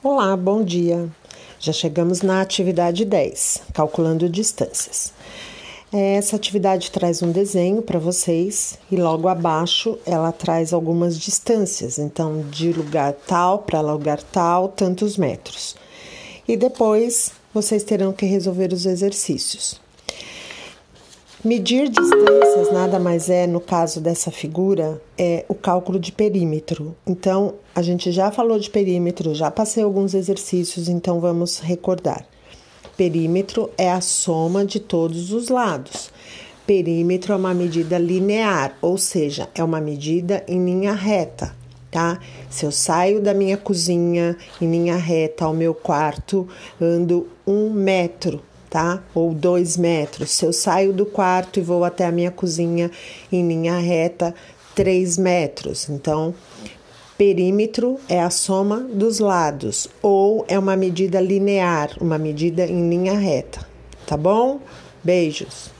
Olá, bom dia. Já chegamos na atividade 10, calculando distâncias. Essa atividade traz um desenho para vocês e logo abaixo ela traz algumas distâncias, então de lugar tal para lugar tal, tantos metros. E depois vocês terão que resolver os exercícios. Medir distâncias nada mais é, no caso dessa figura, é o cálculo de perímetro. Então, a gente já falou de perímetro, já passei alguns exercícios, então vamos recordar. Perímetro é a soma de todos os lados. Perímetro é uma medida linear, ou seja, é uma medida em linha reta, tá? Se eu saio da minha cozinha em linha reta ao meu quarto, ando um metro tá? Ou dois metros. Se eu saio do quarto e vou até a minha cozinha em linha reta, três metros. Então, perímetro é a soma dos lados, ou é uma medida linear, uma medida em linha reta, tá bom? Beijos.